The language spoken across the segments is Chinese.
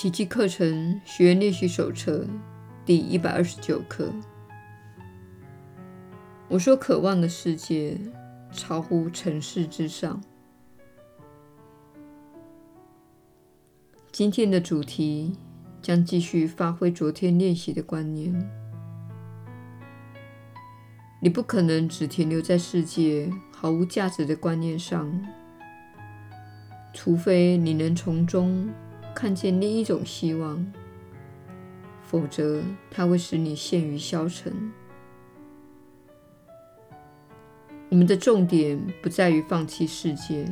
奇迹课程学员练习手册第一百二十九课。我所渴望的世界，超乎尘世之上。今天的主题将继续发挥昨天练习的观念。你不可能只停留在世界毫无价值的观念上，除非你能从中看见另一种希望，否则它会使你陷于消沉。我们的重点不在于放弃世界，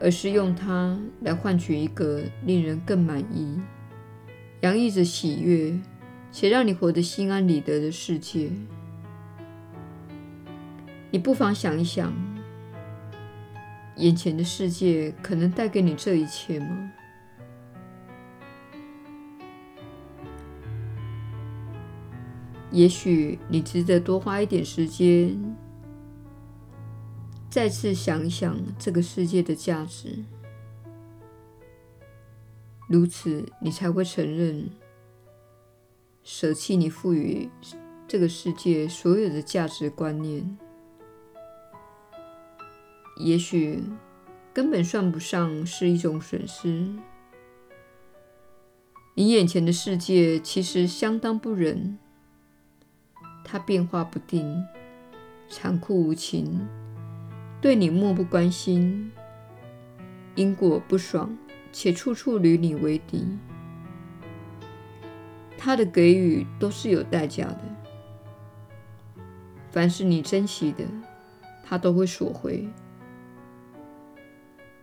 而是用它来换取一个令人更满意、洋溢着喜悦且让你活得心安理得的世界。你不妨想一想，眼前的世界可能带给你这一切吗？也许你值得多花一点时间，再次想想这个世界的价值，如此你才会承认，舍弃你赋予这个世界所有的价值观念。也许根本算不上是一种损失。你眼前的世界其实相当不忍，它变化不定，残酷无情，对你漠不关心，因果不爽，且处处与你为敌。它的给予都是有代价的，凡是你珍惜的，它都会索回。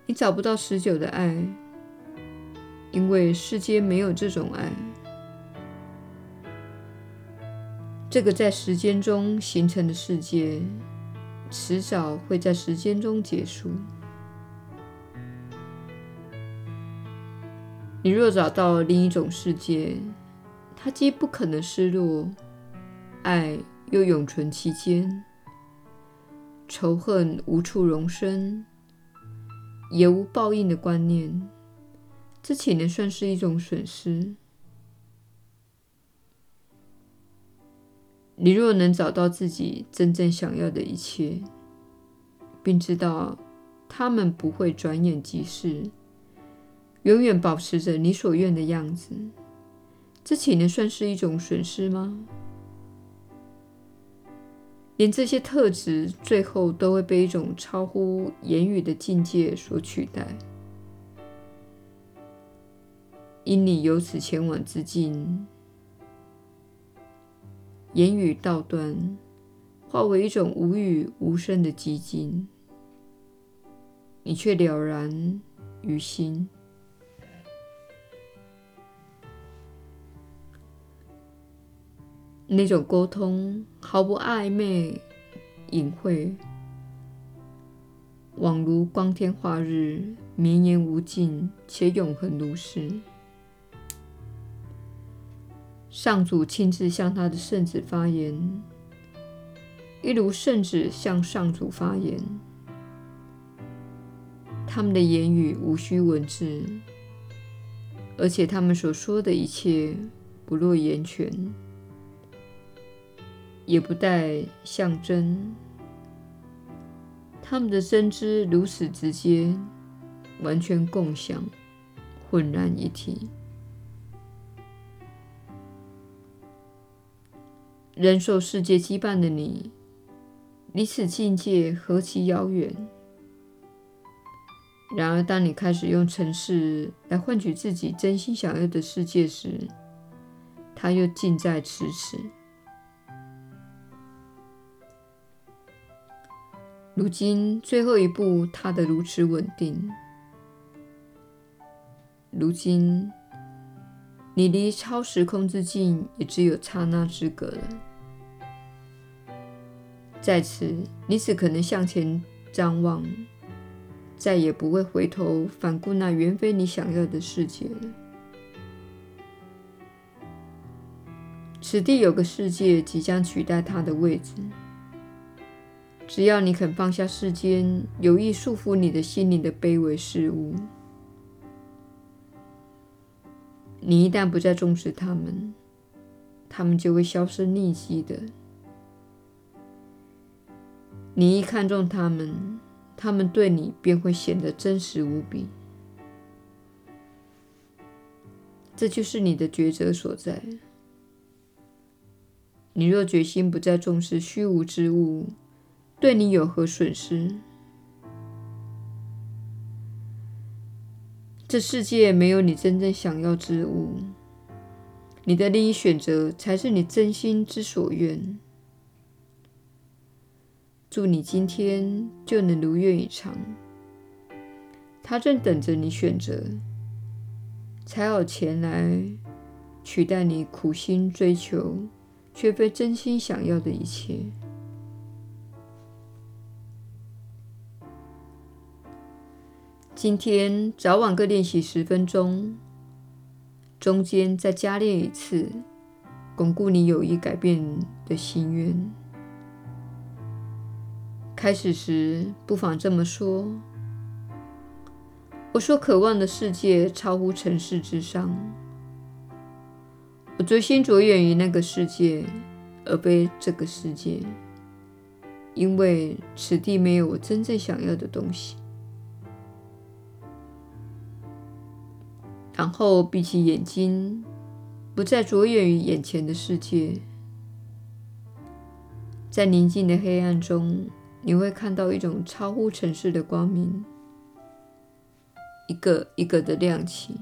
你找不到持久的爱，因为世间没有这种爱。这个在时间中形成的世界，迟早会在时间中结束。你若找到另一种世界，它既不可能失落，爱又永存其间，仇恨无处容身。也无报应的观念，这岂能算是一种损失？你若能找到自己真正想要的一切，并知道他们不会转眼即逝，永远保持着你所愿的样子，这岂能算是一种损失吗？连这些特质最后都会被一种超乎言语的境界所取代。因你由此前往之境，言语道断，化为一种无语无声的寂静，你却了然于心。那种沟通毫不暧昧、隐晦，宛如光天化日、绵延无尽且永恒如是。上主亲自向他的圣子发言，一如圣子向上主发言。他们的言语无需文字，而且他们所说的一切不落言诠。也不带象征，他们的真知如此直接，完全共享，浑然一体。人受世界羁绊的你，离此境界何其遥远！然而，当你开始用尘世来换取自己真心想要的世界时，它又近在咫尺。如今最后一步踏得如此稳定，如今你离超时空之境也只有刹那之隔了。在此，你只可能向前张望，再也不会回头反顾那原非你想要的世界了。此地有个世界即将取代它的位置。只要你肯放下世间有意束缚你的心灵的卑微事物，你一旦不再重视他们，他们就会销声匿迹的。你一看重他们，他们对你便会显得真实无比。这就是你的抉择所在。你若决心不再重视虚无之物，对你有何损失？这世界没有你真正想要之物，你的另一选择才是你真心之所愿。祝你今天就能如愿以偿，他正等着你选择，才好前来取代你苦心追求却非真心想要的一切。今天早晚各练习十分钟，中间再加练一次，巩固你有意改变的心愿。开始时不妨这么说：“我所渴望的世界超乎尘世之上。”我决心着眼于那个世界，而非这个世界，因为此地没有我真正想要的东西。然后闭起眼睛，不再着眼于眼前的世界。在宁静的黑暗中，你会看到一种超乎尘世的光明，一个一个的亮起。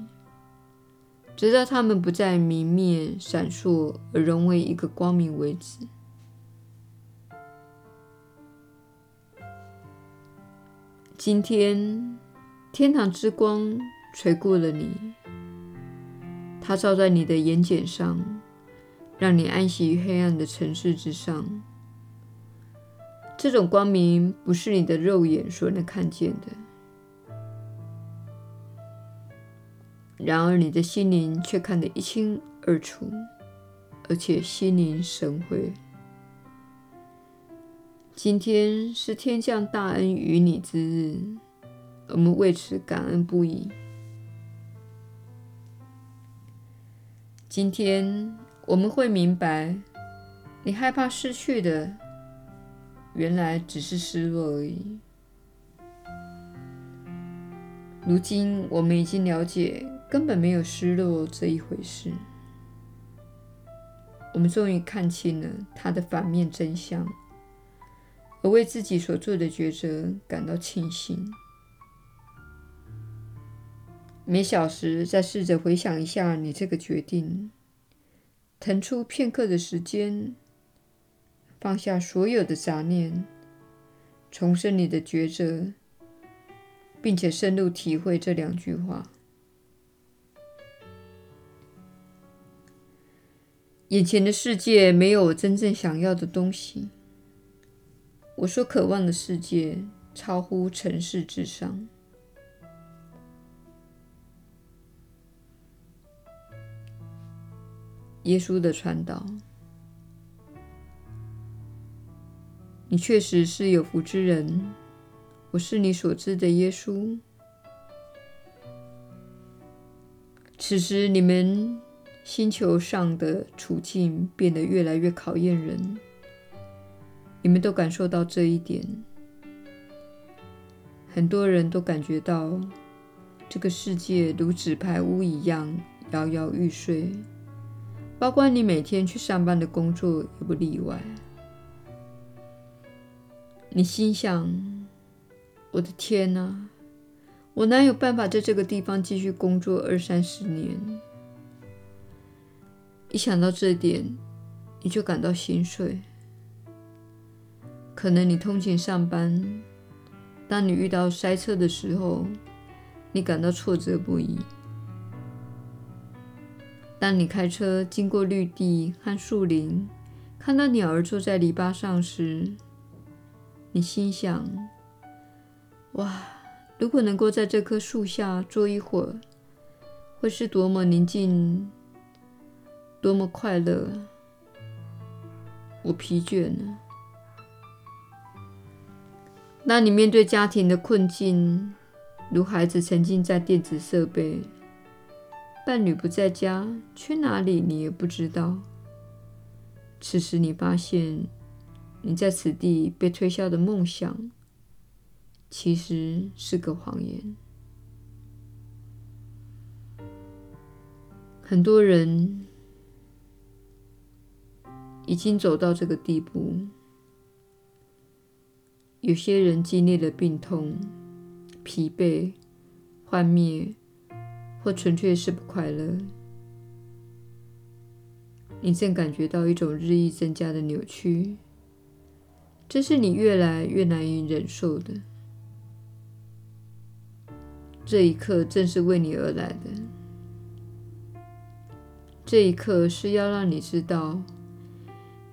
直到它们不再明灭、闪烁，而融为一个光明为止。今天，天堂之光垂过了你，它照在你的眼睑上，让你安息于黑暗的尘世之上。这种光明不是你的肉眼所能看见的。然而，你的心灵却看得一清二楚，而且心领神会。今天是天降大恩于你之日，我们为此感恩不已。今天我们会明白，你害怕失去的，原来只是失落而已。如今，我们已经了解。根本没有失落这一回事。我们终于看清了它的反面真相，而为自己所做的抉择感到庆幸。每小时再试着回想一下你这个决定，腾出片刻的时间，放下所有的杂念，重申你的抉择，并且深入体会这两句话。眼前的世界没有我真正想要的东西。我所渴望的世界超乎尘世之上。耶稣的传导，你确实是有福之人。我是你所知的耶稣。此时你们。星球上的处境变得越来越考验人，你们都感受到这一点。很多人都感觉到这个世界如纸牌屋一样摇摇欲坠，包括你每天去上班的工作也不例外。你心想：“我的天哪，我哪有办法在这个地方继续工作二三十年？”一想到这点，你就感到心碎。可能你通勤上班，当你遇到塞车的时候，你感到挫折不已；当你开车经过绿地和树林，看到鸟儿坐在篱笆上时，你心想：“哇，如果能够在这棵树下坐一会儿，会是多么宁静！”多么快乐！我疲倦了。当你面对家庭的困境，如孩子沉浸在电子设备，伴侣不在家，去哪里你也不知道。此时你发现，你在此地被推销的梦想，其实是个谎言。很多人已经走到这个地步，有些人经历了病痛、疲惫、幻灭，或纯粹是不快乐。你正感觉到一种日益增加的扭曲，这是你越来越难以忍受的。这一刻正是为你而来的。这一刻是要让你知道，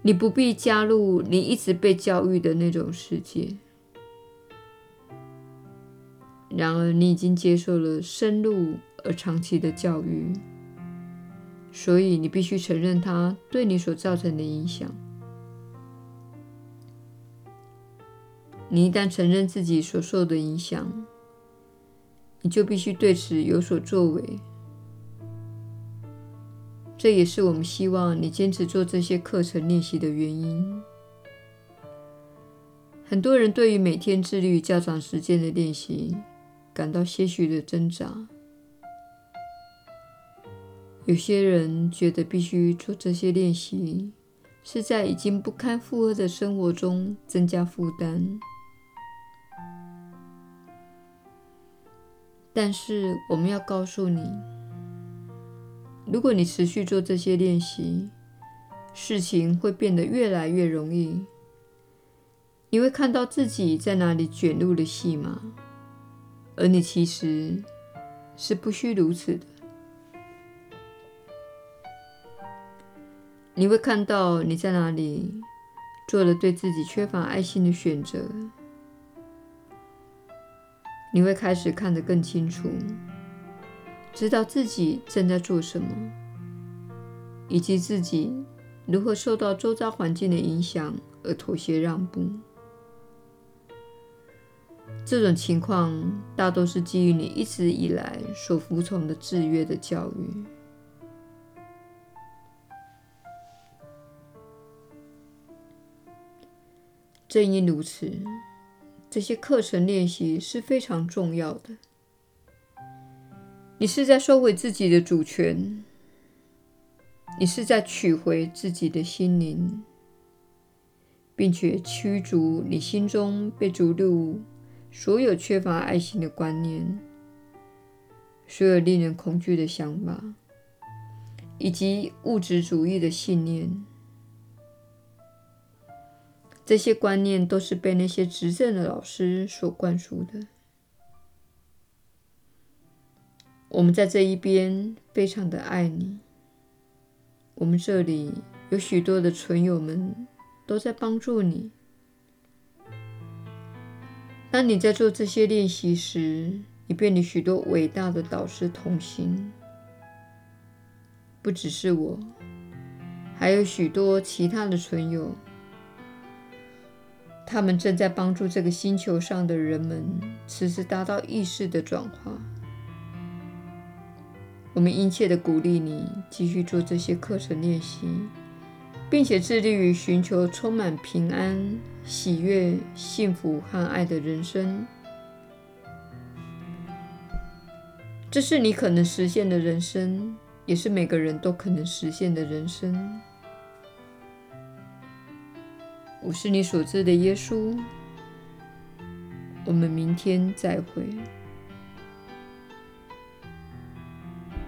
你不必加入你一直被教育的那种世界。然而，你已经接受了深入而长期的教育，所以你必须承认它对你所造成的影响。你一旦承认自己所受的影响，你就必须对此有所作为。这也是我们希望你坚持做这些课程练习的原因。很多人对于每天自律较长时间的练习感到些许的挣扎。有些人觉得必须做这些练习，是在已经不堪负荷的生活中增加负担。但是我们要告诉你，如果你持续做这些练习，事情会变得越来越容易。你会看到自己在哪里卷入了戏码，而你其实是不需如此的。你会看到你在哪里做了对自己缺乏爱心的选择。你会开始看得更清楚，知道自己正在做什么，以及自己如何受到周遭环境的影响而妥协让步。这种情况大多是基于你一直以来所服从的制约的教育。正因如此。这些课程练习是非常重要的。你是在收回自己的主权，你是在取回自己的心灵，并且驱逐你心中被逐入所有缺乏爱心的观念，所有令人恐惧的想法，以及物质主义的信念。这些观念都是被那些执政的老师所灌输的。我们在这一边非常的爱你。我们这里有许多的存友们都在帮助你。当你在做这些练习时，你便与许多伟大的导师同行，不只是我，还有许多其他的存友。他们正在帮助这个星球上的人们，此时达到意识的转化。我们殷切地鼓励你继续做这些课程练习，并且致力于寻求充满平安、喜悦、幸福和爱的人生。这是你可能实现的人生，也是每个人都可能实现的人生。我是你所知的耶稣。我们明天再会。